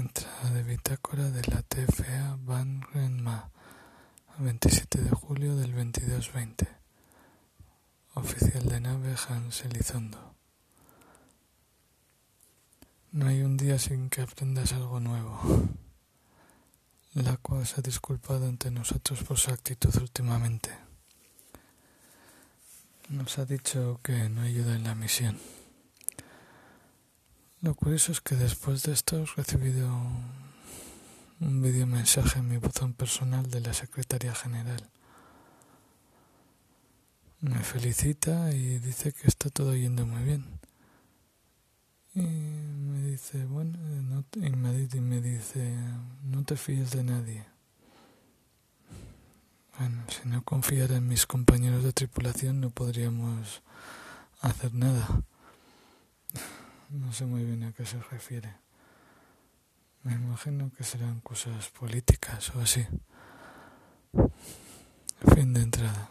Entrada de bitácora de la TFA Van Renma, 27 de julio del 2220. Oficial de nave Hans Elizondo. No hay un día sin que aprendas algo nuevo. La cual se ha disculpado ante nosotros por su actitud últimamente. Nos ha dicho que no ayuda en la misión. Lo curioso es que después de esto he recibido un video mensaje en mi buzón personal de la secretaria general. Me felicita y dice que está todo yendo muy bien. Y me dice, bueno, no y, me, y me dice, no te fíes de nadie. Bueno, si no confiara en mis compañeros de tripulación no podríamos hacer nada. No sé muy bien a qué se refiere. Me imagino que serán cosas políticas o así. Fin de entrada.